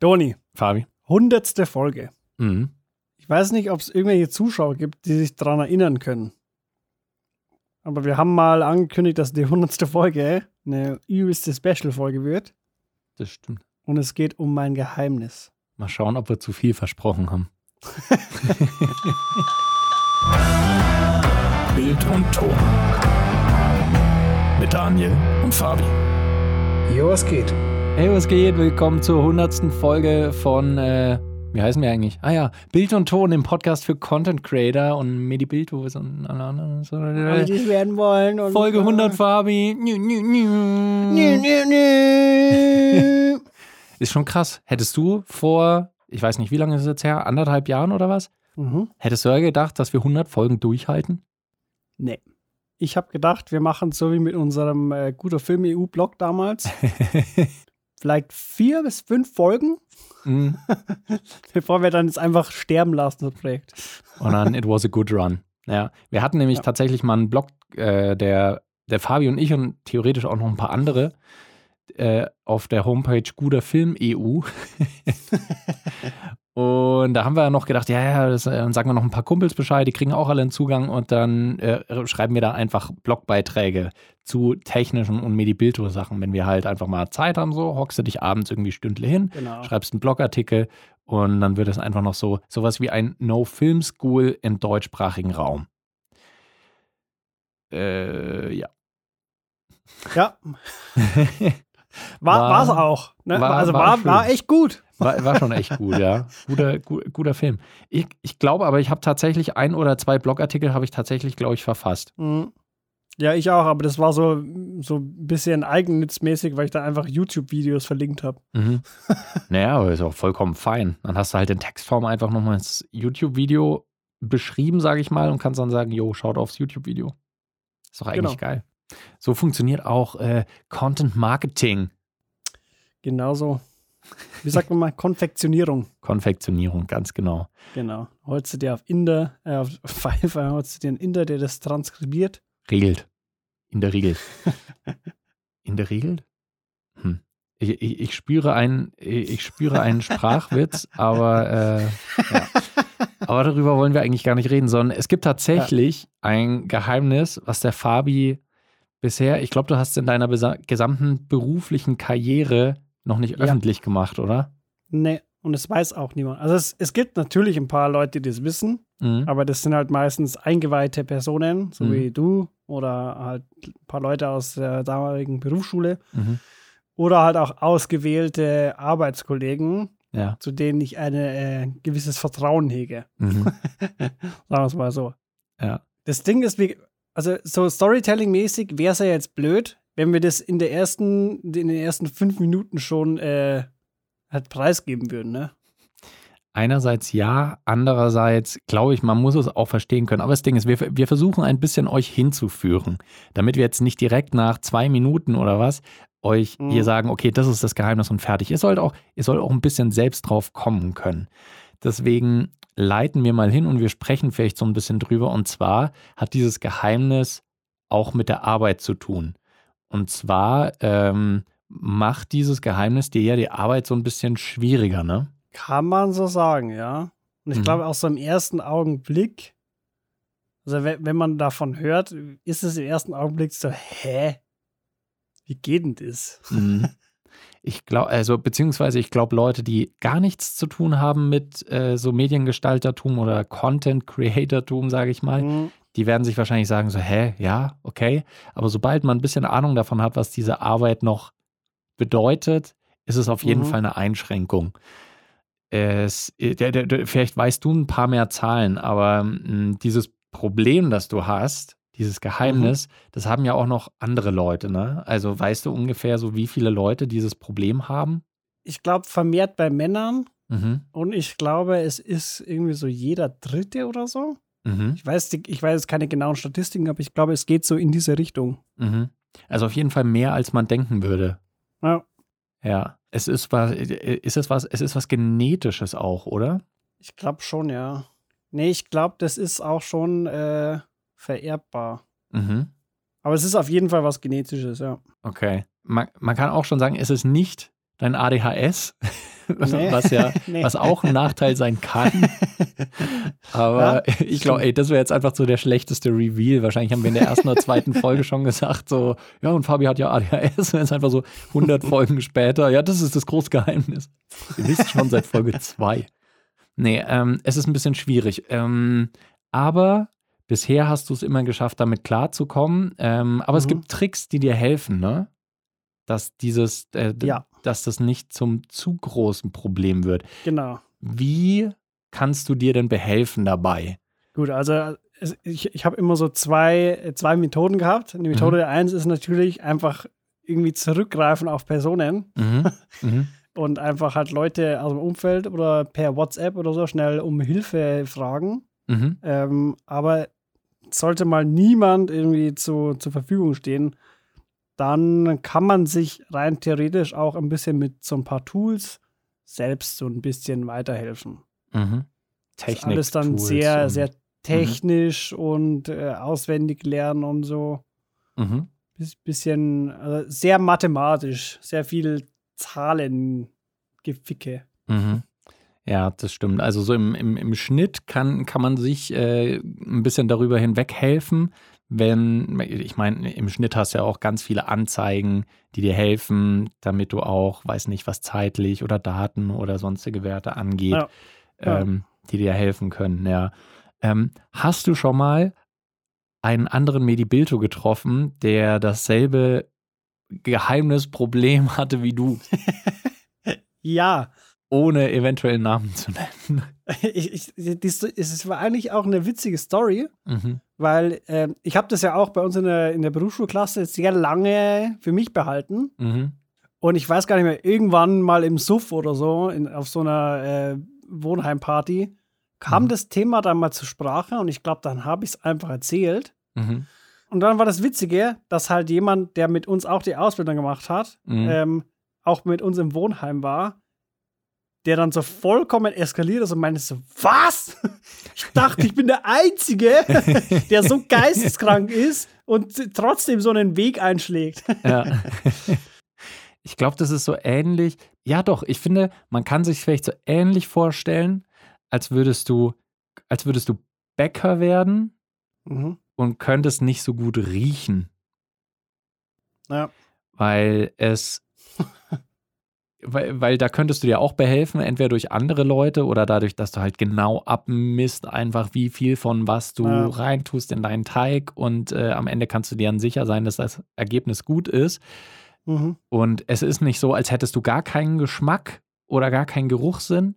Doni, Fabi. hundertste Folge. Mhm. Ich weiß nicht, ob es irgendwelche Zuschauer gibt, die sich daran erinnern können. Aber wir haben mal angekündigt, dass die hundertste Folge eine übelste Special-Folge wird. Das stimmt. Und es geht um mein Geheimnis. Mal schauen, ob wir zu viel versprochen haben. Bild und Ton. Mit Daniel und Fabi. Jo, was geht? Hey, was geht? Willkommen zur hundertsten Folge von, äh, wie heißen wir eigentlich? Ah ja, Bild und Ton, im Podcast für Content Creator und Medi Bildhose und alle anderen. So, Alle, die es werden wollen. Und Folge 100, Fabi. Nü, nü, nü. Ist schon krass. Hättest du vor, ich weiß nicht, wie lange ist es jetzt her, anderthalb Jahren oder was? mhm. Hättest du ja gedacht, dass wir 100 Folgen durchhalten? Nee. Ich habe gedacht, wir machen es so wie mit unserem äh, guter Film EU-Blog damals. Vielleicht vier bis fünf Folgen, Mhm. bevor wir dann jetzt einfach sterben lassen, das Projekt. Und dann It was a good run. Ja, wir hatten nämlich Ja. tatsächlich mal einen Blog, äh, der, der Fabi und ich und theoretisch auch noch ein paar andere äh, auf der Homepage Guter Film EU. und da haben wir noch gedacht, ja, ja, das, äh, dann sagen wir noch ein paar Kumpels Bescheid, die kriegen auch alle einen Zugang und dann äh, schreiben wir da einfach Blogbeiträge zu technischen und Medi-Bildo-Sachen, wenn wir halt einfach mal Zeit haben, so, hockst du dich abends irgendwie Stündle hin, Genau. schreibst einen Blogartikel und dann wird es einfach noch so sowas wie ein No-Film-School im deutschsprachigen Raum. Äh, ja. Ja, war War- war's auch. Ne? war- also war war, war echt gut. War, war schon echt gut, ja. Guter, gu, guter Film. Ich, ich glaube aber, ich habe tatsächlich ein oder zwei Blogartikel habe ich tatsächlich, glaube ich, verfasst. Mhm. Ja, ich auch, aber das war so, so ein bisschen eigennützmäßig, weil ich da einfach YouTube-Videos verlinkt habe. Mhm. naja, aber ist auch vollkommen fein. Dann hast du halt in Textform einfach nochmal das YouTube-Video beschrieben, sage ich mal, und kannst dann sagen, jo, schaut aufs YouTube-Video. Ist doch eigentlich Genau. geil. So funktioniert auch äh, Content Marketing. Genauso. Wie sagt man mal? Konfektionierung. Konfektionierung, ganz genau. Genau. Holst du dir auf Inder, äh, auf Fiverr, holst du dir einen Inder, der das transkribiert. Regelt. In der Regel. In der Regel? Hm. Ich, ich, ich spüre einen, ich spüre einen Sprachwitz, aber, äh, ja. aber darüber wollen wir eigentlich gar nicht reden, sondern es gibt tatsächlich ein Geheimnis, was der Fabi bisher, ich glaube, du hast in deiner gesamten beruflichen Karriere noch nicht Ja. öffentlich gemacht, oder? Nee, und es weiß auch niemand. Also es, es gibt natürlich ein paar Leute, die das wissen, Mhm. aber das sind halt meistens eingeweihte Personen, so Mhm. wie du oder halt ein paar Leute aus der damaligen Berufsschule Mhm. oder halt auch ausgewählte Arbeitskollegen, Ja. zu denen ich ein äh, gewisses Vertrauen hege. Mhm. Sagen wir es mal so. Ja. Das Ding ist, wie, also so Storytelling-mäßig wäre es ja jetzt blöd, wenn wir das in der ersten, in den ersten fünf Minuten schon äh, halt preisgeben würden, ne? Einerseits ja, andererseits glaube ich, man muss es auch verstehen können. Aber das Ding ist, wir, wir versuchen ein bisschen euch hinzuführen, damit wir jetzt nicht direkt nach zwei Minuten oder was euch Mhm. hier sagen, okay, das ist das Geheimnis und fertig. Ihr sollt auch, ihr sollt auch ein bisschen selbst drauf kommen können. Deswegen leiten wir mal hin und wir sprechen vielleicht so ein bisschen drüber. Und zwar hat dieses Geheimnis auch mit der Arbeit zu tun. Und zwar ähm, macht dieses Geheimnis dir ja die Arbeit so ein bisschen schwieriger, ne? Kann man so sagen, ja. Und ich Mhm. glaube, auch so im ersten Augenblick, also wenn, wenn man davon hört, ist es im ersten Augenblick so, hä? Wie geht denn das? Mhm. Ich glaube, also beziehungsweise ich glaube, Leute, die gar nichts zu tun haben mit äh, so Mediengestaltertum oder Content Creatortum, sage ich mal, Mhm. Die werden sich wahrscheinlich sagen so, hä, ja, okay. Aber sobald man ein bisschen Ahnung davon hat, was diese Arbeit noch bedeutet, ist es auf jeden Mhm. Fall eine Einschränkung. Es, äh, der, der, der, vielleicht weißt du ein paar mehr Zahlen, aber mh, dieses Problem, das du hast, dieses Geheimnis, das haben ja auch noch andere Leute, ne? Also weißt du ungefähr so, wie viele Leute dieses Problem haben? Ich glaube, vermehrt bei Männern Mhm. und ich glaube, es ist irgendwie so jeder Dritte oder so. Mhm. Ich weiß, ich weiß keine genauen Statistiken, aber ich glaube, es geht so in diese Richtung. Mhm. Also auf jeden Fall mehr, als man denken würde. Ja. Ja. Es ist was, ist es was, es ist was Genetisches auch, oder? Ich glaube schon, ja. Nee, ich glaube, das ist auch schon äh, vererbbar. Mhm. Aber es ist auf jeden Fall was Genetisches, ja. Okay. Man, man kann auch schon sagen, es ist nicht dein ADHS, Nee. was ja, Nee. was auch ein Nachteil sein kann. Aber Ja, ich glaube, ey, das wäre jetzt einfach so der schlechteste Reveal. Wahrscheinlich haben wir in der ersten oder zweiten Folge schon gesagt, so, ja, und Fabi hat ja ADHS. Und jetzt einfach so 100 Folgen später, ja, das ist das große Geheimnis. Ihr wisst schon seit Folge 2. Nee, ähm, es ist ein bisschen schwierig. Ähm, aber bisher hast du es immer geschafft, damit klarzukommen. Ähm, aber es Mhm. gibt Tricks, die dir helfen, ne? Dass dieses, äh, Ja. dass das nicht zum zu großen Problem wird. Genau. Wie kannst du dir denn behelfen dabei? Gut, also ich, ich habe immer so zwei, äh, zwei Methoden gehabt. Die Methode eins ist natürlich einfach irgendwie zurückgreifen auf Personen Mhm. mhm. und einfach halt Leute aus dem Umfeld oder per WhatsApp oder so schnell um Hilfe fragen. Mhm. Ähm, aber sollte mal niemand irgendwie zu, zur Verfügung stehen, dann kann man sich rein theoretisch auch ein bisschen mit so ein paar Tools selbst so ein bisschen weiterhelfen. Mhm. Das ist Technik. alles dann Tools sehr, sehr technisch und äh, auswendig lernen und so. Mhm. Bis, bisschen, also sehr mathematisch, sehr viel Zahlengeficke. Mhm. Ja, das stimmt. Also so im, im, im Schnitt kann, kann man sich äh, ein bisschen darüber hinweg helfen, wenn, ich meine, im Schnitt hast du ja auch ganz viele Anzeigen, die dir helfen, damit du auch, weiß nicht, was zeitlich oder Daten oder sonstige Werte angeht, Ja. Ähm, die dir helfen können, ja. Ähm, hast du schon mal einen anderen Medibilto getroffen, der dasselbe Geheimnisproblem hatte wie du, Ja, ohne eventuell Namen zu nennen? ich, ich, dies, es war eigentlich auch eine witzige Story, Mhm. weil ähm, ich habe das ja auch bei uns in der, in der Berufsschulklasse sehr lange für mich behalten. Mhm. Und ich weiß gar nicht mehr, irgendwann mal im Suff oder so, in, auf so einer äh, Wohnheimparty, kam Mhm. das Thema dann mal zur Sprache und ich glaube, dann habe ich es einfach erzählt. Mhm. Und dann war das Witzige, dass halt jemand, der mit uns auch die Ausbildung gemacht hat, Mhm. ähm, auch mit uns im Wohnheim war, der dann so vollkommen eskaliert ist und meinte so, was? Ich dachte, ich bin der Einzige, der so geisteskrank ist und trotzdem so einen Weg einschlägt. Ja. Ich glaube, das ist so ähnlich. Ja, doch, ich finde, man kann sich vielleicht so ähnlich vorstellen, als würdest du, als würdest du Bäcker werden Mhm. und könntest nicht so gut riechen, Ja. weil es, weil, weil da könntest du dir auch behelfen, entweder durch andere Leute oder dadurch, dass du halt genau abmisst, einfach wie viel von was du Ja. reintust in deinen Teig und äh, am Ende kannst du dir dann sicher sein, dass das Ergebnis gut ist. Mhm. Und es ist nicht so, als hättest du gar keinen Geschmack oder gar keinen Geruchssinn,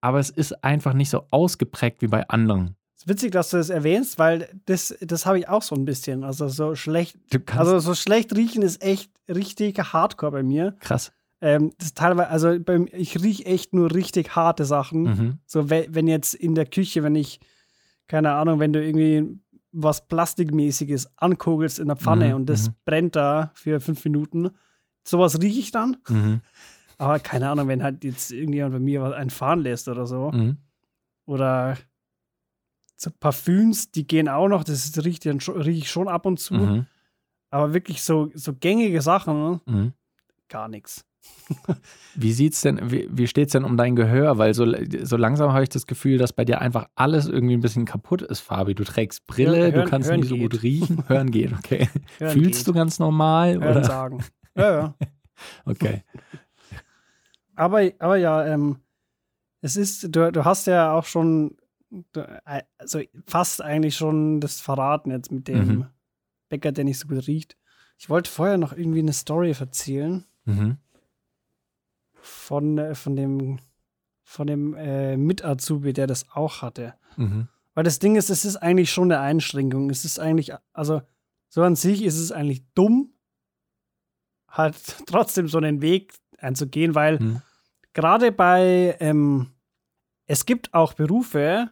aber es ist einfach nicht so ausgeprägt wie bei anderen. Es ist witzig, dass du das erwähnst, weil das, das habe ich auch so ein bisschen. Also so schlecht, also so schlecht riechen ist echt richtig hardcore bei mir. krass. Ähm, das teilweise, also beim, ich rieche echt nur richtig harte Sachen. Mhm. So, we- wenn jetzt in der Küche, wenn ich, keine Ahnung, wenn du irgendwie was Plastikmäßiges ankugelst in der Pfanne Mhm, und das mhm. brennt da für fünf Minuten, sowas rieche ich dann. Mhm. Aber keine Ahnung, wenn halt jetzt irgendjemand bei mir was einfahren lässt oder so. Mhm. Oder so Parfüms, die gehen auch noch, das schon, riech ich schon ab und zu. Mhm. Aber wirklich so, so gängige Sachen, gar nichts. Wie sieht's denn, wie, wie steht's denn um dein Gehör? Weil so, so langsam habe ich das Gefühl, dass bei dir einfach alles irgendwie ein bisschen kaputt ist, Fabi. Du trägst Brille, Hören- du kannst hören nicht so gut geht. riechen. Hören geht, okay. Hören Fühlst geht. du ganz normal? Hören oder? sagen. Ja, ja. Okay. Aber, aber ja, ähm, es ist, du, du hast ja auch schon, äh, also fast eigentlich schon das verraten jetzt mit dem Mhm. Bäcker, der nicht so gut riecht. Ich wollte vorher noch irgendwie eine Story erzählen Mhm. Von, äh, von dem, von dem äh, Mit-Azubi, der das auch hatte. Mhm. Weil das Ding ist, es ist eigentlich schon eine Einschränkung. Es ist eigentlich, also so an sich ist es eigentlich dumm, halt trotzdem so einen Weg einzugehen, weil Mhm. gerade bei, ähm, es gibt auch Berufe,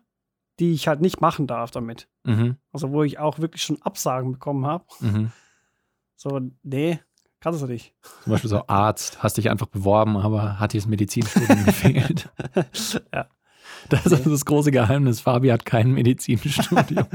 die ich halt nicht machen darf damit. Mhm. Also wo ich auch wirklich schon Absagen bekommen habe. Mhm. So, nee, kannst du nicht. Zum Beispiel so Arzt, hast dich einfach beworben, aber hat dir das Medizinstudium gefehlt. Ja. Das ist das große Geheimnis. Fabi hat kein Medizinstudium.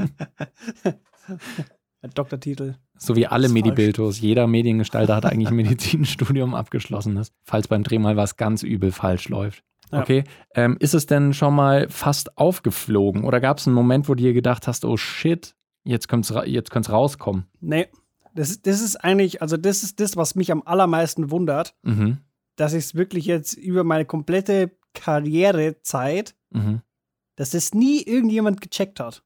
Der Doktortitel. So wie alle. Medibildos. Jeder Mediengestalter hat eigentlich ein Medizinstudium abgeschlossenes, falls beim Dreh mal was ganz übel falsch läuft. Ja. Okay. Ähm, ist es denn schon mal fast aufgeflogen? Oder gab es einen Moment, wo du dir gedacht hast, oh shit, jetzt könnte es jetzt könnt's rauskommen? Nee. Das, ist- das ist eigentlich, also das ist das, was mich am allermeisten wundert, Mhm. dass ich es wirklich jetzt über meine komplette Karrierezeit, Mhm. dass das nie irgendjemand gecheckt hat.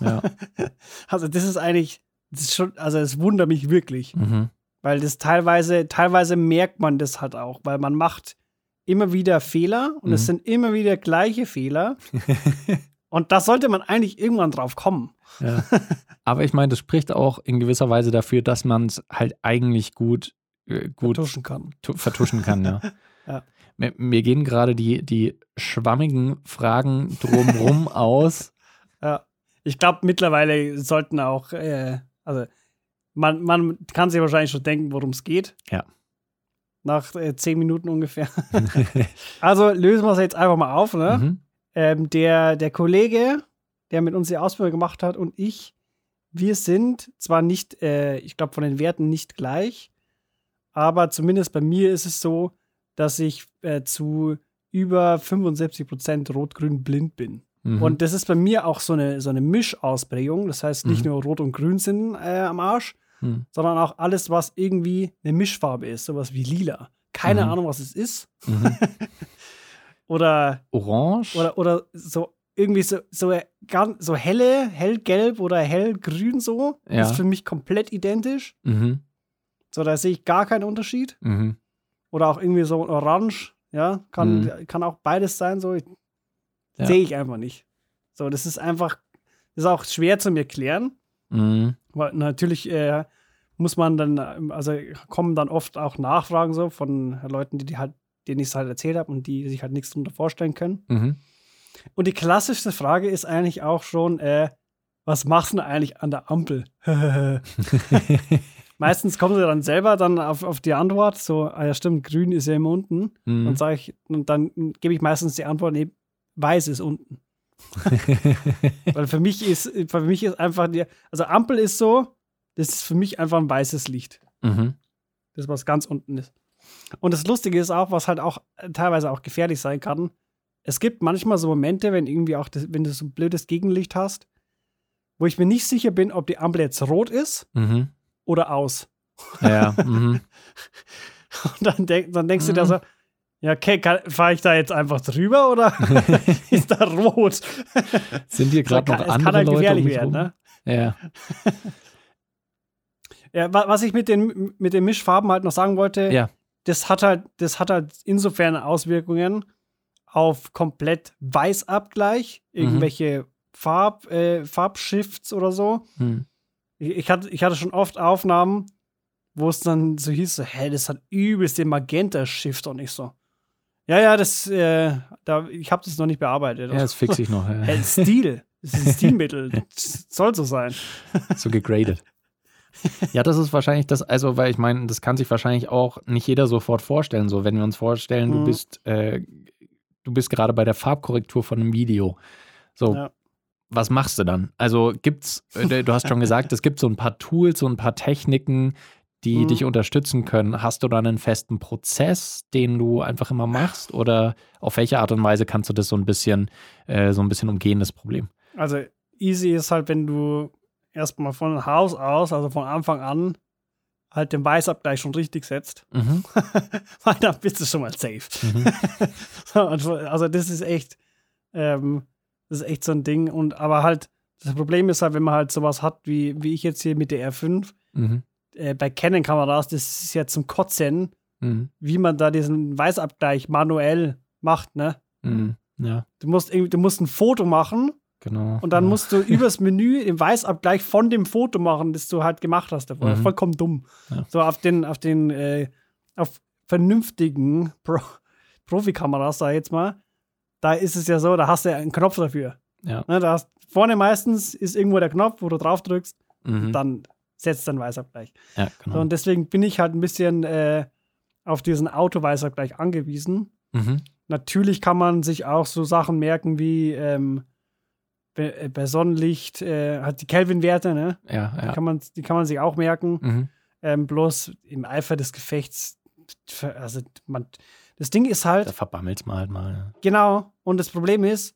Ja. Also das ist eigentlich, das ist schon, also es wundert mich wirklich, mhm. weil das teilweise, teilweise merkt man das halt auch, weil man macht immer wieder Fehler und es Mhm. sind immer wieder gleiche Fehler und da sollte man eigentlich irgendwann drauf kommen. Ja. Aber ich meine, das spricht auch in gewisser Weise dafür, dass man es halt eigentlich gut, äh, gut Vertuschen kann. tu- vertuschen kann, ja. Ja. Mir, mir gehen gerade die, die schwammigen Fragen drumrum aus. Ja. Ich glaube, mittlerweile sollten auch, äh, also man, man kann sich wahrscheinlich schon denken, worum es geht. Ja. Nach äh, zehn Minuten ungefähr. Also lösen wir es jetzt einfach mal auf. Ne? mhm. Ähm, der, der Kollege, der mit uns die Ausbildung gemacht hat und ich, wir sind zwar nicht, äh, ich glaube, von den Werten nicht gleich, aber zumindest bei mir ist es so, dass ich äh, zu über 75 Prozent rot-grün blind bin. Mhm. Und das ist bei mir auch so eine, so eine Mischausprägung. Das heißt, nicht Mhm. nur Rot und Grün sind äh, am Arsch, Mhm. sondern auch alles, was irgendwie eine Mischfarbe ist, sowas wie lila. Keine Mhm. Ahnung, was es ist. Mhm. Oder, Orange? oder, oder so irgendwie so, so, so helle, hellgelb oder hellgrün so. Ja. Ist für mich komplett identisch. mhm. So, da sehe ich gar keinen Unterschied. Mhm. Oder auch irgendwie so orange. Ja, kann, kann auch beides sein. So, Mhm. Ja. sehe ich einfach nicht. So, das ist einfach, das ist auch schwer zu mir klären. Mhm. Weil natürlich äh, muss man dann, also kommen dann oft auch Nachfragen so von Leuten, die, die halt, denen ich es halt erzählt habe und die sich halt nichts darunter vorstellen können. Mhm. Und die klassischste Frage ist eigentlich auch schon, äh, was machst du denn eigentlich an der Ampel? Meistens kommen sie dann selber dann auf, auf die Antwort, so, ah ja stimmt, grün ist ja immer unten. Mhm. Und sage ich, und dann gebe ich meistens die Antwort, nee, weiß ist unten. Weil für mich ist, für mich ist einfach die, also Ampel ist so, das ist für mich einfach ein weißes Licht. mhm. Das, was ganz unten ist. Und das Lustige ist auch, was halt auch äh, teilweise auch gefährlich sein kann. Es gibt manchmal so Momente, wenn irgendwie auch, das, wenn du so ein blödes Gegenlicht hast, wo ich mir nicht sicher bin, ob die Ampel jetzt rot ist Mhm. oder aus. Ja. Mhm. Und dann, denk, dann denkst du dir Mhm. so, ja, okay, fahre ich da jetzt einfach drüber oder ist da rot? Sind hier gerade kann- noch es kann andere halt Leute gefährlich werden, ne? Ja. Ja, wa- was ich mit den, mit den Mischfarben halt noch sagen wollte, Ja. Das hat halt, das hat halt insofern Auswirkungen auf komplett Weißabgleich, Mhm. irgendwelche Farb, äh, Farbshifts oder so. Mhm. Ich, ich, hatte, ich hatte schon oft Aufnahmen, wo es dann so hieß, so, hä, das hat übelst den Magenta-Shift und ich so. Ja, ja, das, äh, da, ich habe das noch nicht bearbeitet. Ja, das fix ich noch. Ja. Hä, Stil. Das ist ein Stilmittel. Das soll so sein. so gegradet. Ja, das ist wahrscheinlich das, also, weil ich meine, das kann sich wahrscheinlich auch nicht jeder sofort vorstellen. So, wenn wir uns vorstellen, du Mhm. bist, äh, du bist gerade bei der Farbkorrektur von einem Video. So, Ja. was machst du dann? Also gibt's, äh, du hast schon gesagt, es gibt so ein paar Tools, so ein paar Techniken, die Mhm. dich unterstützen können. Hast du dann einen festen Prozess, den du einfach immer machst? Oder auf welche Art und Weise kannst du das so ein bisschen, äh, so ein bisschen umgehen, das Problem? Also easy ist halt, wenn du erstmal von Haus aus, also von Anfang an, halt den Weißabgleich schon richtig setzt. Mhm. Weil dann bist du schon mal safe. Mhm. So, also, das ist echt, ähm, das ist echt so ein Ding. Und aber halt, das Problem ist halt, wenn man halt sowas hat, wie, wie ich jetzt hier mit der R5, Mhm. äh, bei Canon-Kameras, das ist ja zum Kotzen, Mhm. wie man da diesen Weißabgleich manuell macht, ne? Mhm. Ja, Du musst, irgendwie- du musst ein Foto machen genau. und dann ja. musst du übers Menü den Weißabgleich von dem Foto machen, das du halt gemacht hast davor. Mhm. Vollkommen dumm. Ja. So auf den, auf den, äh, auf vernünftigen Pro Profikameras, sag ich jetzt mal, da ist es ja so, da hast du ja einen Knopf dafür. Ja. Ne, da hast, vorne meistens ist irgendwo der Knopf, wo du drauf drückst, Mhm. dann setzt dann Weißabgleich. ja, So, genau. und deswegen bin ich halt ein bisschen äh, auf diesen Autoweißabgleich angewiesen. Mhm. Natürlich kann man sich auch so Sachen merken wie, ähm, bei, äh, bei Sonnenlicht äh, hat die Kelvin-Werte, ne? Ja, Die, ja. kann man, die kann man sich auch merken. Mhm. Ähm, bloß im Eifer des Gefechts, also man, das Ding ist halt, Da verbammelt man halt mal. genau, und das Problem ist,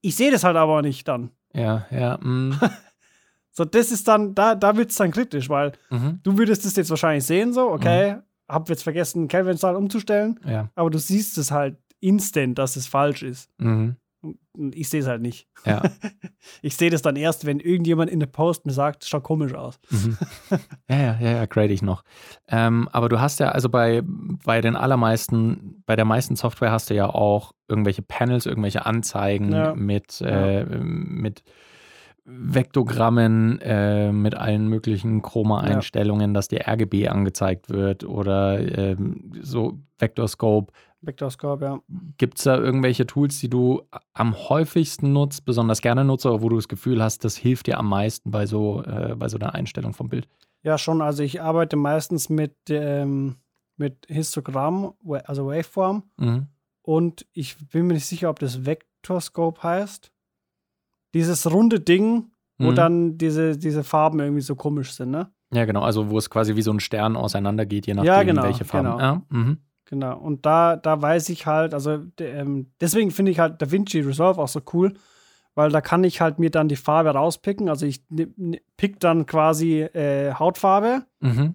ich sehe das halt aber nicht dann. Ja, ja. Mm, So, das ist dann, da, da wird es dann kritisch, weil mhm. du würdest es jetzt wahrscheinlich sehen, so, okay, hab jetzt vergessen, Kelvin-Zahl umzustellen, Ja. aber du siehst es halt instant, dass es falsch ist. Mhm. Ich sehe es halt nicht. Ja. Ich sehe das dann erst, wenn irgendjemand in der Post mir sagt, es schaut komisch aus. Mhm. Ja, ja, ja, ja, grade ich noch. Ähm, aber du hast ja, also bei, bei den allermeisten, bei der meisten Software hast du ja auch irgendwelche Panels, irgendwelche Anzeigen Ja. mit, äh, mit Vektogrammen, äh, mit allen möglichen Chroma-Einstellungen, dass dir RGB angezeigt wird oder ähm, so Vectorscope. Vectorscope, ja. Gibt es da irgendwelche Tools, die du am häufigsten nutzt, besonders gerne nutzt, oder wo du das Gefühl hast, das hilft dir am meisten bei so, äh, bei so einer Einstellung vom Bild? Ja, schon. Also ich arbeite meistens mit, ähm, mit Histogramm, also Waveform. Mhm. Und ich bin mir nicht sicher, ob das Vectorscope heißt. Dieses runde Ding, wo Mhm. dann diese, diese Farben irgendwie so komisch sind, ne? Ja, genau, also wo es quasi wie so ein Stern auseinander geht, je nachdem, Ja, genau, welche Farben. genau. Ja, mhm. Genau. Und da, da weiß ich halt, also ähm, deswegen finde ich halt DaVinci Resolve auch so cool, weil da kann ich halt mir dann die Farbe rauspicken. Also ich ne- ne- pick dann quasi äh, Hautfarbe Mhm.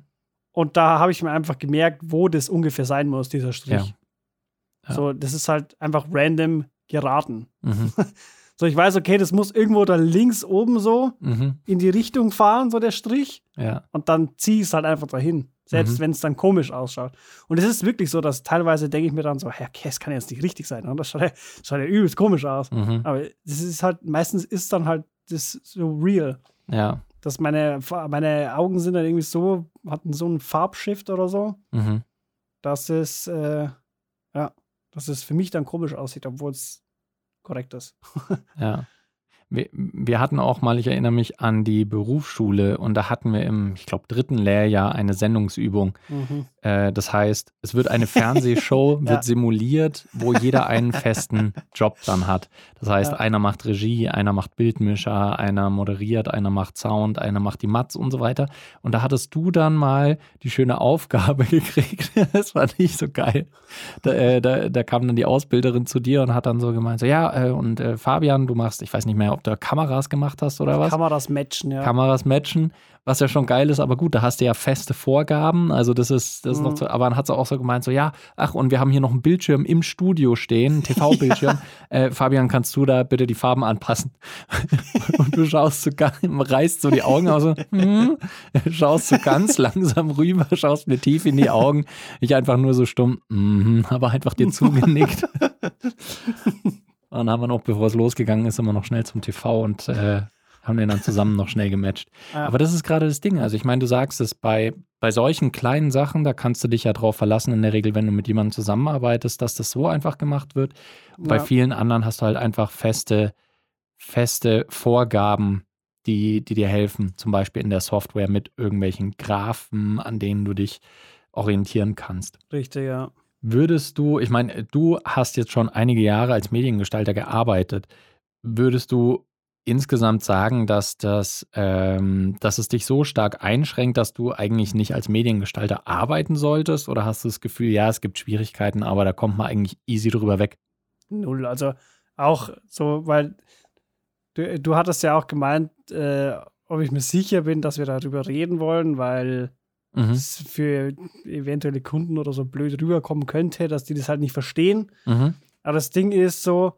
und da habe ich mir einfach gemerkt, wo das ungefähr sein muss, dieser Strich. Ja. Ja. So, das ist halt einfach random geraten. Mhm. So, ich weiß, okay, das muss irgendwo da links oben so Mhm. in die Richtung fahren, so der Strich. Ja. Und dann ziehe ich es halt einfach dahin. Selbst Mhm. wenn es dann komisch ausschaut. Und es ist wirklich so, dass teilweise denke ich mir dann so, ja, okay, das kann jetzt nicht richtig sein. Das schaut ja, das schaut ja übelst komisch aus. Mhm. Aber das ist halt, meistens ist dann halt das so real. Ja. Dass meine, meine Augen sind dann irgendwie so, hatten so einen Farbshift oder so, Mhm. dass es, äh, ja, dass es für mich dann komisch aussieht, obwohl es korrekt ist. Ja. Wir, wir hatten auch mal, ich erinnere mich an die Berufsschule und da hatten wir im, ich glaube, dritten Lehrjahr eine Sendungsübung. Mhm. Äh, das heißt, es wird eine Fernsehshow, Ja. wird simuliert, wo jeder einen festen Job dann hat. Das heißt, Ja. einer macht Regie, einer macht Bildmischer, einer moderiert, einer macht Sound, einer macht die Mats und so weiter. Und da hattest du dann mal die schöne Aufgabe gekriegt. das war nicht so geil. Da, äh, da, da kam dann die Ausbilderin zu dir und hat dann so gemeint, so ja, äh, und äh, Fabian, du machst, ich weiß nicht mehr, ob du Kameras gemacht hast oder was. Kameras matchen, ja. Kameras matchen, was ja schon geil ist, aber gut, da hast du ja feste Vorgaben, also das ist, das ist noch Mhm. so, aber dann hat sie auch so gemeint, so ja, ach, und wir haben hier noch einen Bildschirm im Studio stehen, TV-Bildschirm. äh, Fabian, kannst du da bitte die Farben anpassen? und du schaust so ganz, reißt so die Augen aus, so, hm, schaust so ganz langsam rüber, schaust mir tief in die Augen, ich einfach nur so stumm, mhm, aber einfach dir zugenickt. Und dann haben wir noch, bevor es losgegangen ist, immer noch schnell zum TV und äh, haben den dann zusammen noch schnell gematcht. Ja. Aber das ist gerade das Ding. Also ich meine, du sagst es, bei, bei solchen kleinen Sachen, da kannst du dich ja drauf verlassen, in der Regel, wenn du mit jemandem zusammenarbeitest, dass das so einfach gemacht wird. Bei Ja. vielen anderen hast du halt einfach feste, feste Vorgaben, die, die dir helfen. Zum Beispiel in der Software mit irgendwelchen Graphen, an denen du dich orientieren kannst. Richtig, ja. Würdest du, ich meine, du hast jetzt schon einige Jahre als Mediengestalter gearbeitet. Würdest du insgesamt sagen, dass, das, ähm, dass es dich so stark einschränkt, dass du eigentlich nicht als Mediengestalter arbeiten solltest? Oder hast du das Gefühl, ja, es gibt Schwierigkeiten, aber da kommt man eigentlich easy drüber weg? Null. Also auch so, weil du, du hattest ja auch gemeint, äh, ob ich mir sicher bin, dass wir darüber reden wollen, weil Mhm. es für eventuelle Kunden oder so blöd rüberkommen könnte, dass die das halt nicht verstehen. Mhm. Aber das Ding ist so,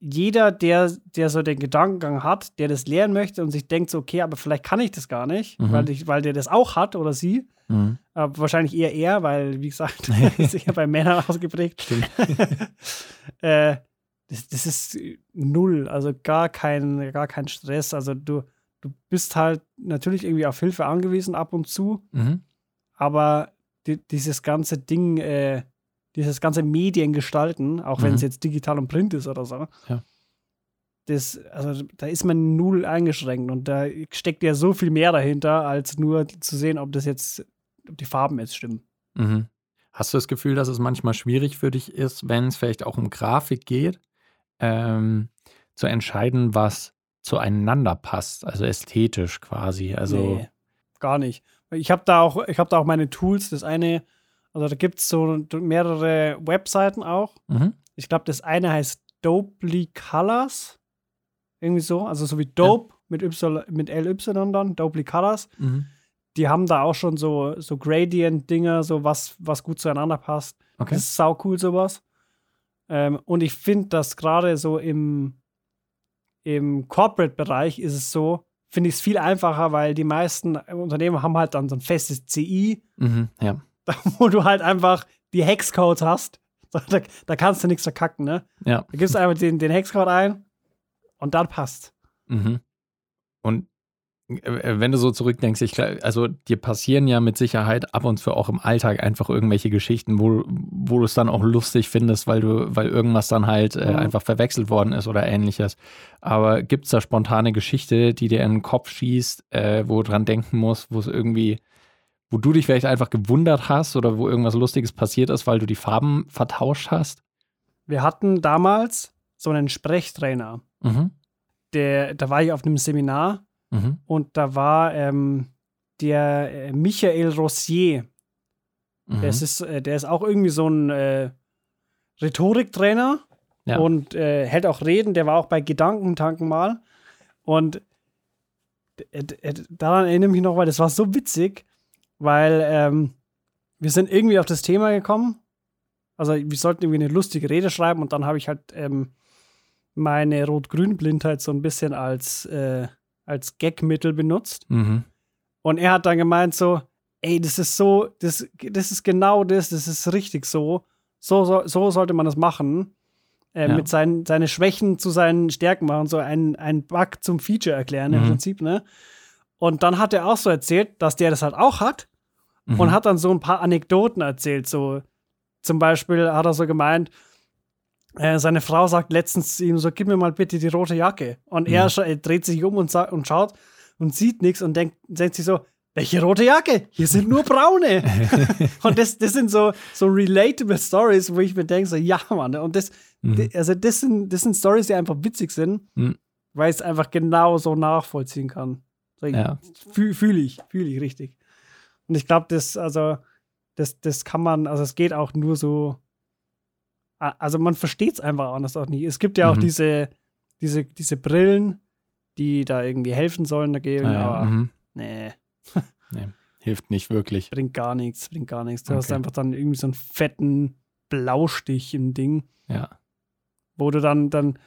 jeder, der, der so den Gedankengang hat, der das lernen möchte und sich denkt so, okay, aber vielleicht kann ich das gar nicht, Mhm. weil, ich, weil der das auch hat oder sie, Mhm. aber wahrscheinlich eher er, weil, wie gesagt, ist eher bei Männern ausgeprägt. Äh, das, das ist null, also gar kein, gar kein Stress. Also du, du bist halt natürlich irgendwie auf Hilfe angewiesen ab und zu, Mhm. aber di dieses ganze Ding, äh, dieses ganze Mediengestalten, auch wenn es Mhm. jetzt digital und print ist oder so, Ja. das, also da ist man null eingeschränkt und da steckt ja so viel mehr dahinter, als nur zu sehen, ob das jetzt, ob die Farben jetzt stimmen. Mhm. Hast du das Gefühl, dass es manchmal schwierig für dich ist, wenn es vielleicht auch um Grafik geht, ähm, zu entscheiden, was zueinander passt, also ästhetisch quasi. Also Nee, gar nicht. Ich habe da auch, ich habe da auch meine Tools. Das eine, also da gibt es so mehrere Webseiten auch. mhm. Ich glaube, das eine heißt Dopely Colors. Irgendwie so. Also so wie Dope mit, y, mit LY dann, Dopely Colors. Mhm. Die haben da auch schon so, so Gradient-Dinger, so was, was gut zueinander passt. okay. Das ist sau cool, sowas. Ähm, und ich finde, dass gerade so im, im Corporate-Bereich ist es so, finde ich es viel einfacher, weil die meisten Unternehmen haben halt dann so ein festes CI, Mhm. Ja. wo du halt einfach die Hexcodes hast. Da, da kannst du nichts verkacken, ne? Ja. Da gibst du einfach den, den Hexcode ein und dann passt. Mhm. Und äh, wenn du so zurückdenkst, ich also dir passieren ja mit Sicherheit ab und zu auch im Alltag einfach irgendwelche Geschichten, wo, wo du es dann auch lustig findest, weil du, weil irgendwas dann halt äh, Mhm. einfach verwechselt worden ist oder ähnliches. Aber gibt es da spontane Geschichte, die dir in den Kopf schießt, äh, wo du dran denken musst, wo es irgendwie, wo du dich vielleicht einfach gewundert hast oder wo irgendwas Lustiges passiert ist, weil du die Farben vertauscht hast? Wir hatten damals so einen Sprechtrainer. Mhm. Der, da war ich auf einem Seminar Mhm. und da war ähm, der äh, Michael Rossier. Mhm. Der, ist, äh, der ist auch irgendwie so ein äh, Rhetoriktrainer Ja. und äh, hält auch Reden. Der war auch bei Gedankentanken mal. Und daran erinnere ich mich noch, weil das war so witzig, weil ähm, wir sind irgendwie auf das Thema gekommen. Also wir sollten irgendwie eine lustige Rede schreiben und dann habe ich halt ähm, meine Rot-Grün-Blindheit so ein bisschen als, äh, als Gagmittel benutzt. Mhm. Und er hat dann gemeint so, ey, das ist so, das, das ist genau das, das ist richtig so. So, so, so sollte man das machen. Äh, Ja. Mit seinen seine Schwächen zu seinen Stärken machen, so ein, ein Bug zum Feature erklären im Mhm. Prinzip, ne? Und dann hat er auch so erzählt, dass der das halt auch hat Mhm. und hat dann so ein paar Anekdoten erzählt. So zum Beispiel hat er so gemeint, äh, seine Frau sagt letztens zu ihm so, gib mir mal bitte die rote Jacke. Und er, Mhm. scha- er dreht sich um und, sa- und schaut und sieht nichts und denkt, denkt sich so, welche rote Jacke? Hier sind nur braune. und das, das sind so, so relatable Stories, wo ich mir denke, so, ja, Mann. Und das, Mhm. also das sind, das sind Stories, die einfach witzig sind, Mhm. weil ich es einfach genau so nachvollziehen kann. Ja. Fühle fühl ich, fühle ich richtig. Und ich glaube, das, also, das, das kann man, also es geht auch nur so, also man versteht es einfach anders auch nicht. Es gibt ja auch Mhm. diese, diese, diese Brillen, die da irgendwie helfen sollen dagegen, Ah, ja. aber mhm. nee, Hilft nicht wirklich. bringt gar nichts, bringt gar nichts. Du hast Okay. einfach dann irgendwie so einen fetten Blaustich im Ding, Ja. wo du dann, dann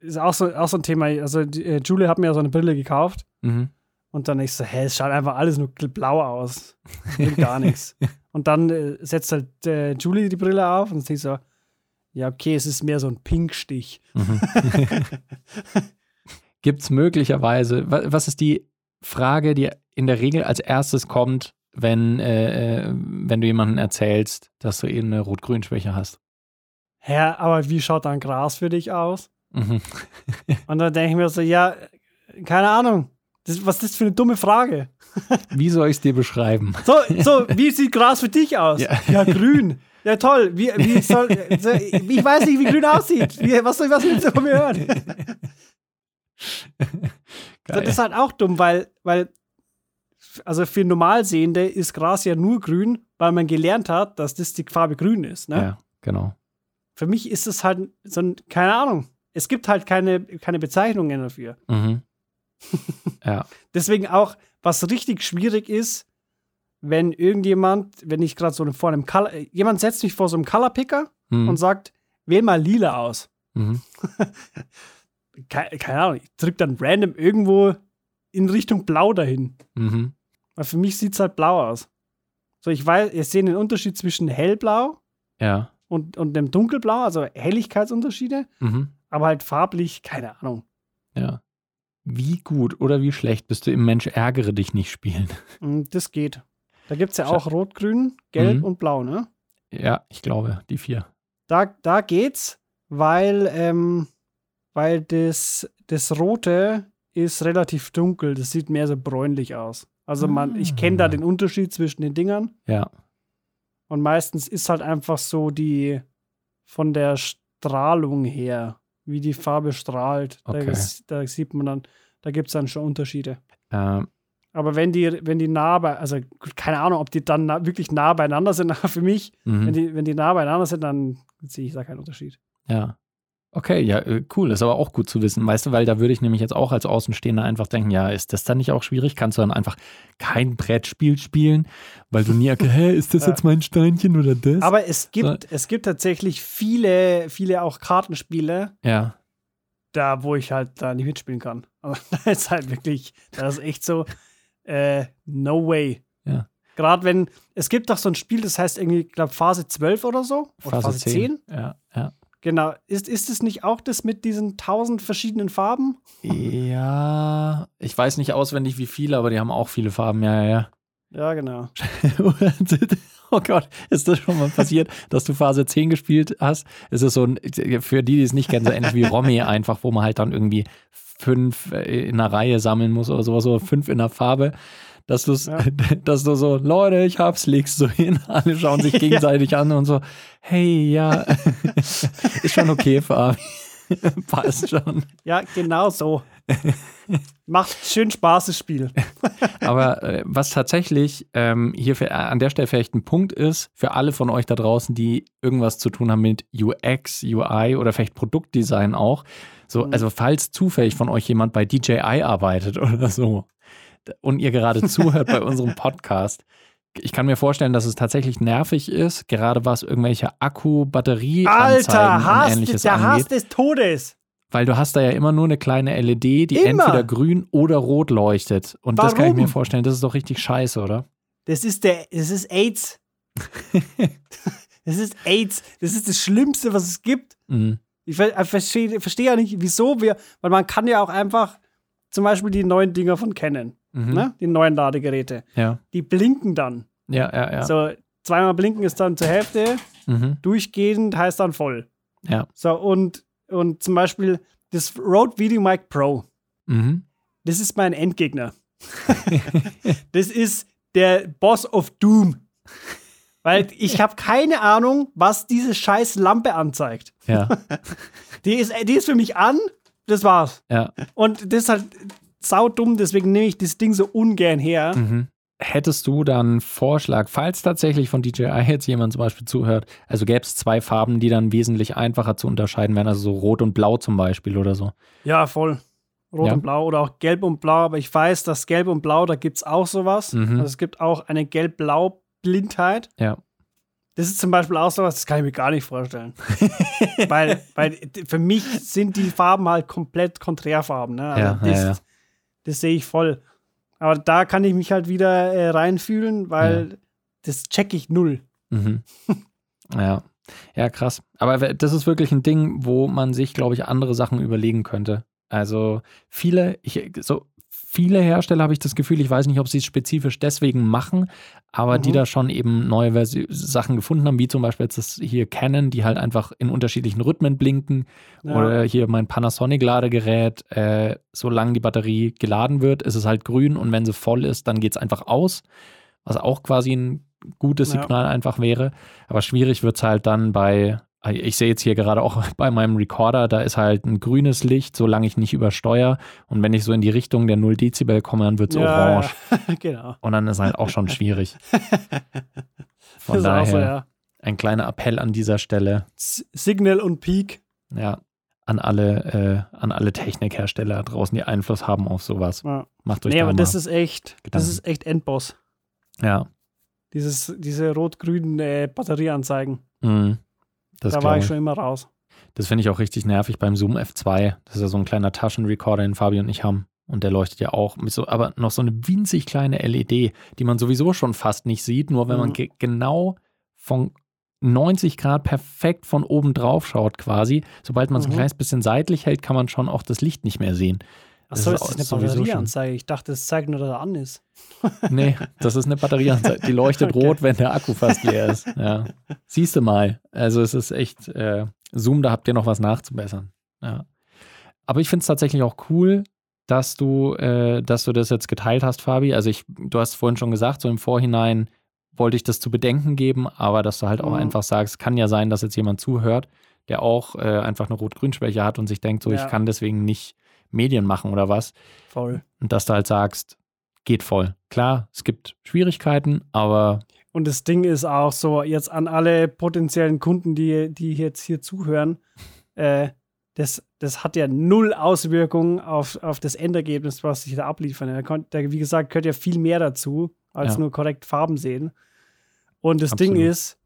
ist auch so, auch so ein Thema, also die, äh, Julie hat mir ja so eine Brille gekauft Mhm. Und dann ich so, hä, es schaut einfach alles nur blau aus. Bringt gar nichts. Und dann äh, setzt halt äh, Julie die Brille auf und sie so, ja, okay, es ist mehr so ein Pinkstich. Mhm. Gibt es möglicherweise, wa- was ist die Frage, die in der Regel als erstes kommt, wenn, äh, äh, wenn du jemandem erzählst, dass du eben eine Rot-Grün-Schwäche hast? Hä, aber wie schaut dann Gras für dich aus? Mhm. Und dann denke ich mir so, ja, keine Ahnung. Das, was ist das für eine dumme Frage? Wie soll ich es dir beschreiben? So, so, wie sieht Gras für dich aus? Ja. Ja, grün. Ja, toll. Wie, wie soll, so, ich weiß nicht, wie grün aussieht. Wie, was soll was willst du von mir hören? Geil. Das ist halt auch dumm, weil, weil also für Normalsehende ist Gras ja nur grün, weil man gelernt hat, dass das die Farbe grün ist. Ne? Ja, genau. Für mich ist es halt so ein, keine Ahnung. Es gibt halt keine, keine Bezeichnungen dafür. Mhm. ja. Deswegen auch, was richtig schwierig ist, wenn irgendjemand, wenn ich gerade so vor einem Color, jemand setzt mich vor so einem Colorpicker Mhm. und sagt, wähl mal lila aus. Mhm. Keine, keine Ahnung, ich drücke dann random irgendwo in Richtung blau dahin. Mhm. Weil für mich sieht es halt blau aus. So, ich weiß, ihr seht den Unterschied zwischen hellblau Ja. und, und dem dunkelblau, also Helligkeitsunterschiede, Mhm. Aber halt farblich, keine Ahnung. Ja. Wie gut oder wie schlecht bist du im Mensch ärgere dich nicht spielen? Mm, Das geht. Da gibt es ja auch Rot, Grün, Gelb Mhm. und Blau, ne? Ja, ich glaube, die vier. Da, da geht's, weil, ähm, weil das, das Rote ist relativ dunkel. Das sieht mehr so bräunlich aus. Also man, ich kenne da Ah. den Unterschied zwischen den Dingern. Ja. Und meistens ist halt einfach so die von der Strahlung her wie die Farbe strahlt. Okay. Da, da sieht man dann, da gibt es dann schon Unterschiede. Ähm, Aber wenn die, wenn die nah bei, also keine Ahnung, ob die dann nah, wirklich nah beieinander sind, aber für mich, mhm. wenn, die, wenn die nah beieinander sind, dann sehe ich da keinen Unterschied. Ja. Okay, ja, äh, cool. Ist aber auch gut zu wissen, weißt du, weil da würde ich nämlich jetzt auch als Außenstehender einfach denken, ja, ist das dann nicht auch schwierig? Kannst du dann einfach kein Brettspiel spielen, weil du nie, hä, ist das jetzt mein Steinchen oder das? Aber es gibt, es gibt tatsächlich viele, viele auch Kartenspiele, ja, da wo ich halt da nicht mitspielen kann. Aber da ist halt wirklich, da ist echt so, äh, no way. Ja. Gerade wenn, es gibt doch so ein Spiel, das heißt irgendwie, ich glaube, Phase 12 oder so. Oder Phase 10. Ja, ja. Genau. Ist, ist es nicht auch das mit diesen tausend verschiedenen Farben? Ja, ich weiß nicht auswendig wie viele, aber die haben auch viele Farben, ja, ja, ja. Ja, genau. oh Gott, ist das schon mal passiert, dass du Phase 10 gespielt hast? Es ist so ein, für die, die es nicht kennen, so ähnlich wie Romy einfach, wo man halt dann irgendwie fünf äh, in einer Reihe sammeln muss oder sowas, so fünf in der Farbe. Dass, du's, Ja. dass du so, Leute, ich hab's, legst du hin, alle schauen sich gegenseitig an und so, hey, ja, ist schon okay, Fabi. Passt schon. Ja, genau so. Macht schön Spaß, das Spiel. Aber äh, was tatsächlich ähm, hier für, an der Stelle vielleicht ein Punkt ist, für alle von euch da draußen, die irgendwas zu tun haben mit UX, UI oder vielleicht Produktdesign auch. So, Mhm. also falls zufällig von euch jemand bei DJI arbeitet oder so und ihr gerade zuhört bei unserem Podcast, ich kann mir vorstellen, dass es tatsächlich nervig ist, gerade was irgendwelche Akku, Batterie, Alter, und Hass, ähnliches der Hass angeht. des Todes. Weil du hast da ja immer nur eine kleine LED, die Immer. entweder grün oder rot leuchtet. Und das kann ich mir Warum? vorstellen, das ist doch richtig scheiße, oder? Das ist der, das ist AIDS. das ist AIDS. Das ist das Schlimmste, was es gibt. Mhm. Ich ver- ich verstehe verstehe ja nicht, wieso wir, weil man kann ja auch einfach zum Beispiel die neuen Dinger von Canon, Mhm. ne? die neuen Ladegeräte, Ja, die blinken dann. ja, ja, ja. So, zweimal blinken ist dann zur Hälfte, Mhm. durchgehend heißt dann voll. Ja. So, und, und zum Beispiel das Rode VideoMic Pro, Mhm. das ist mein Endgegner. das ist der Boss of Doom. Weil ich habe keine Ahnung, was diese scheiß Lampe anzeigt. Ja, Die ist, die ist für mich an, das war's. ja. Und das ist halt saudumm, deswegen nehme ich das Ding so ungern her. Mhm. Hättest du dann einen Vorschlag, falls tatsächlich von DJI jetzt jemand zum Beispiel zuhört, also gäbe es zwei Farben, die dann wesentlich einfacher zu unterscheiden wären, also so Rot und Blau zum Beispiel oder so. Ja, voll. Rot Ja. und Blau oder auch Gelb und Blau, aber ich weiß, dass Gelb und Blau, da gibt es auch sowas. Mhm. Also es gibt auch eine Gelb-Blau-Blindheit. Ja. Das ist zum Beispiel auch sowas, das kann ich mir gar nicht vorstellen. weil, weil für mich sind die Farben halt komplett Konträrfarben. Ne? Also Ja, das, ja, ja. Das sehe ich voll. Aber da kann ich mich halt wieder äh, reinfühlen, weil das check ich null. Mhm. ja. Ja, krass. Aber das ist wirklich ein Ding, wo man sich, glaube ich, andere Sachen überlegen könnte. Also viele, ich, so viele Hersteller habe ich das Gefühl, ich weiß nicht, ob sie es spezifisch deswegen machen, aber die Mhm. da schon eben neue Versi Sachen gefunden haben, wie zum Beispiel jetzt das hier Canon, die halt einfach in unterschiedlichen Rhythmen blinken. Ja. Oder hier mein Panasonic-Ladegerät, äh, solange die Batterie geladen wird, ist es halt grün und wenn sie voll ist, dann geht es einfach aus. Was auch quasi ein gutes Ja. Signal einfach wäre. Aber schwierig wird es halt dann bei, ich sehe jetzt hier gerade auch bei meinem Recorder, da ist halt ein grünes Licht, solange ich nicht übersteuere. Und wenn ich so in die Richtung der 0 Dezibel komme, dann wird es Ja, orange. Ja. genau. Und dann ist halt auch schon schwierig. Von das daher so, ja. ein kleiner Appell an dieser Stelle. Signal und Peak. Ja, an alle, äh, an alle Technikhersteller draußen, die Einfluss haben auf sowas. Ja. Macht euch Nee, da aber das ist echt, das Gedanken. ist echt Endboss. ja, Dieses, diese rot-grünen äh, Batterieanzeigen. mhm. Das da war ich schon immer raus. Das finde ich auch richtig nervig beim Zoom F2. Das ist ja so ein kleiner Taschenrecorder, den Fabi und ich haben. Und der leuchtet ja auch mit so, aber noch so eine winzig kleine LED, die man sowieso schon fast nicht sieht, nur wenn man Mhm. ge genau von 90 Grad perfekt von oben drauf schaut quasi. Sobald man es ein Mhm. kleines bisschen seitlich hält, kann man schon auch das Licht nicht mehr sehen. Achso, ist das eine Batterieanzeige. Ich dachte, das zeigt nur, dass er an ist. Nee, das ist eine Batterieanzeige. Die leuchtet Okay. rot, wenn der Akku fast leer ist. Ja. Siehst du mal. Also es ist echt, äh, Zoom, da habt ihr noch was nachzubessern. Ja. Aber ich finde es tatsächlich auch cool, dass du, äh, dass du das jetzt geteilt hast, Fabi. Also ich, du hast vorhin schon gesagt, so im Vorhinein wollte ich das zu bedenken geben, aber dass du halt auch Mhm. einfach sagst, kann ja sein, dass jetzt jemand zuhört, der auch äh, einfach eine Rot-Grün-Schwäche hat und sich denkt, so, Ja. ich kann deswegen nicht Medien machen oder was. Voll. Und dass du halt sagst, geht voll. Klar, es gibt Schwierigkeiten, aber Und das Ding ist auch so, jetzt an alle potenziellen Kunden, die, die jetzt hier zuhören, äh, das, das hat ja null Auswirkungen auf, auf das Endergebnis, was sich da abliefern. Da, kon- da, wie gesagt, gehört ja viel mehr dazu, als Ja. nur korrekt Farben sehen. Und das Absolut. Ding ist,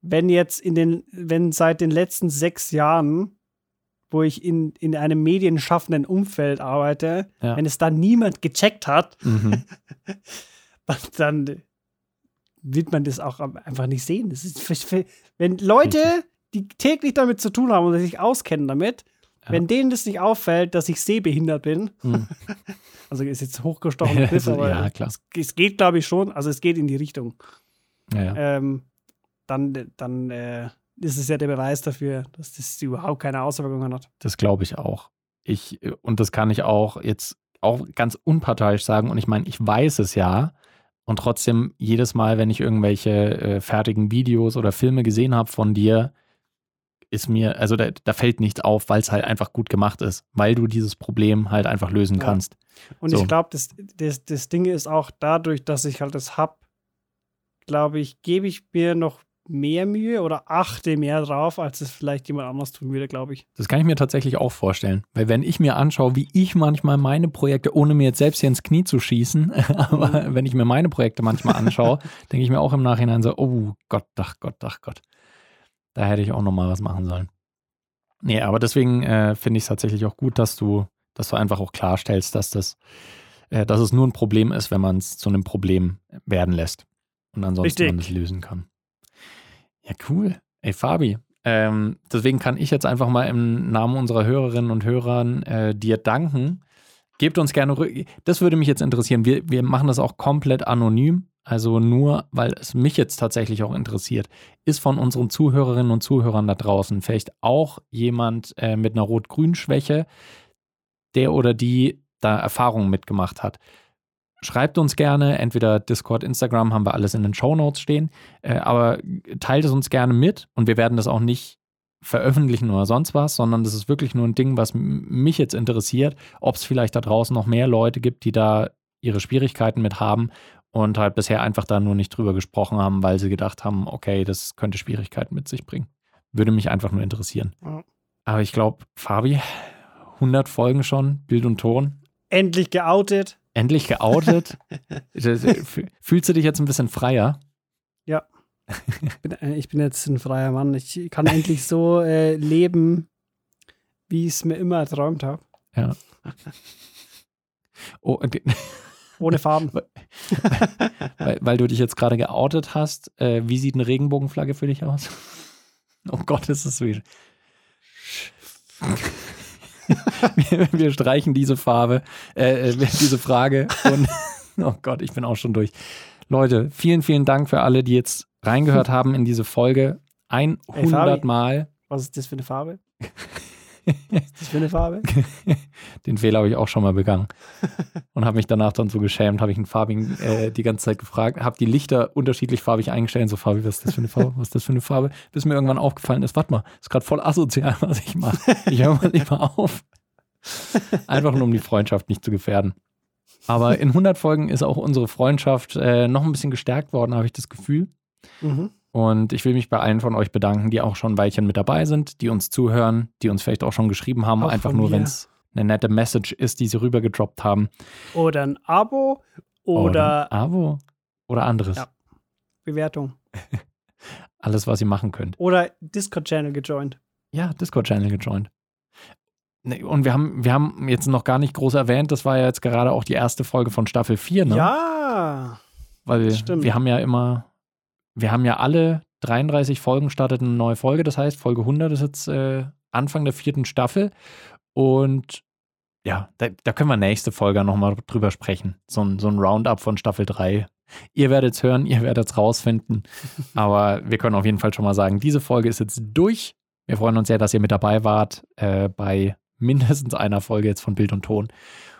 wenn jetzt in den, wenn seit den letzten sechs Jahren, wo ich in, in einem medienschaffenden Umfeld arbeite, Ja. wenn es da niemand gecheckt hat, mhm. dann wird man das auch einfach nicht sehen. Das ist, für- für- wenn Leute, die täglich damit zu tun haben und sich auskennen damit, Ja. wenn denen das nicht auffällt, dass ich sehbehindert bin, Mhm. also ist jetzt hochgestochen, Also, aber ja, klar. Es, es geht, glaube ich, schon, also es geht in die Richtung. ja. Ähm, dann dann äh, ist es ja der Beweis dafür, dass das überhaupt keine Auswirkungen hat. Das glaube ich auch. Ich, und das kann ich auch jetzt auch ganz unparteiisch sagen. Und ich meine, ich weiß es ja. Und trotzdem, jedes Mal, wenn ich irgendwelche äh, fertigen Videos oder Filme gesehen habe von dir, ist mir, also da, da fällt nichts auf, weil es halt einfach gut gemacht ist, weil du dieses Problem halt einfach lösen Ja. kannst. Und So. ich glaube, das, das, das Ding ist auch dadurch, dass ich halt das hab, glaube ich, gebe ich mir noch mehr Mühe oder achte mehr drauf, als es vielleicht jemand anders tun würde, glaube ich. Das kann ich mir tatsächlich auch vorstellen. Weil wenn ich mir anschaue, wie ich manchmal meine Projekte, ohne mir jetzt selbst hier ins Knie zu schießen, aber wenn ich mir meine Projekte manchmal anschaue, denke ich mir auch im Nachhinein so, oh Gott, ach Gott, ach Gott. Da hätte ich auch noch mal was machen sollen. Nee, aber deswegen äh, finde ich es tatsächlich auch gut, dass du, dass du einfach auch klarstellst, dass das, äh, dass es nur ein Problem ist, wenn man es zu einem Problem werden lässt. Und ansonsten Richtig. man es lösen kann. Ja, cool. Ey, Fabi, ähm, deswegen kann ich jetzt einfach mal im Namen unserer Hörerinnen und Hörern äh, dir danken. Gebt uns gerne rück. Das würde mich jetzt interessieren. Wir, wir machen das auch komplett anonym. Also nur, weil es mich jetzt tatsächlich auch interessiert. Ist von unseren Zuhörerinnen und Zuhörern da draußen vielleicht auch jemand äh, mit einer Rot-Grün-Schwäche, der oder die da Erfahrungen mitgemacht hat? Schreibt uns gerne, entweder Discord, Instagram, haben wir alles in den Show Notes stehen, äh, aber teilt es uns gerne mit und wir werden das auch nicht veröffentlichen oder sonst was, sondern das ist wirklich nur ein Ding, was mich jetzt interessiert, ob es vielleicht da draußen noch mehr Leute gibt, die da ihre Schwierigkeiten mit haben und halt bisher einfach da nur nicht drüber gesprochen haben, weil sie gedacht haben, okay, das könnte Schwierigkeiten mit sich bringen. Würde mich einfach nur interessieren. Ja. Aber ich glaube, Fabi, 100 Folgen schon, Bild und Ton, Endlich geoutet. Endlich geoutet. F- Fühlst du dich jetzt ein bisschen freier? Ich bin, äh, ich bin jetzt ein freier Mann. Ich kann endlich so äh, leben, wie ich es mir immer erträumt habe. Oh, und- Ohne Farben. weil, weil du dich jetzt gerade geoutet hast, äh, wie sieht eine Regenbogenflagge für dich aus? Oh Gott, ist das wie. Wir, wir streichen diese Farbe, äh, äh, diese Frage und oh Gott, ich bin auch schon durch. Leute, vielen, vielen Dank für alle, die jetzt reingehört haben in diese Folge. 100 Fabi. Mal. Was ist das für eine Farbe? Was ist das für eine Farbe? Den Fehler habe ich auch schon mal begangen. Und habe mich danach dann so geschämt, habe ich einen Farbigen äh, die ganze Zeit gefragt, habe die Lichter unterschiedlich farbig eingestellt. So, Fabi, was ist das für eine Farbe? Was ist das für eine Farbe? Bis mir irgendwann aufgefallen ist, warte mal, ist gerade voll asozial, was ich mache. Ich höre mal lieber auf. Einfach nur, um die Freundschaft nicht zu gefährden. Aber in 100 Folgen ist auch unsere Freundschaft äh, noch ein bisschen gestärkt worden, habe ich das Gefühl. Mhm. Und ich will mich bei allen von euch bedanken, die auch schon ein Weilchen mit dabei sind, die uns zuhören, die uns vielleicht auch schon geschrieben haben, Auch einfach nur, wenn es eine nette Message ist, die sie rübergedroppt haben. Oder ein Abo oder ein Abo oder anderes. Ja. Bewertung. Alles, was ihr machen könnt. Oder Discord-Channel gejoint. Ja, Discord-Channel gejoint. Und wir haben, wir haben jetzt noch gar nicht groß erwähnt, das war ja jetzt gerade auch die erste Folge von Staffel 4, ne? Ja. Weil stimmt. wir haben ja immer, wir haben ja alle 33 Folgen startet eine neue Folge. Das heißt, Folge 100 ist jetzt äh, Anfang der vierten Staffel. Und ja, da, da können wir nächste Folge nochmal drüber sprechen. So ein, so ein Roundup von Staffel 3. Ihr werdet es hören, ihr werdet es rausfinden. Aber wir können auf jeden Fall schon mal sagen, diese Folge ist jetzt durch. Wir freuen uns sehr, dass ihr mit dabei wart äh, bei mindestens einer Folge jetzt von Bild und Ton.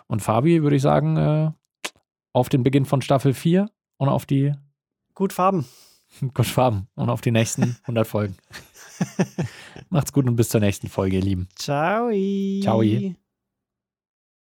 Und Fabi, würde ich sagen, äh, auf den Beginn von Staffel 4 und auf die Gut Farben. Gut Farben und auf die nächsten 100 Folgen. Macht's gut und bis zur nächsten Folge, ihr Lieben. Ciao. Ciao.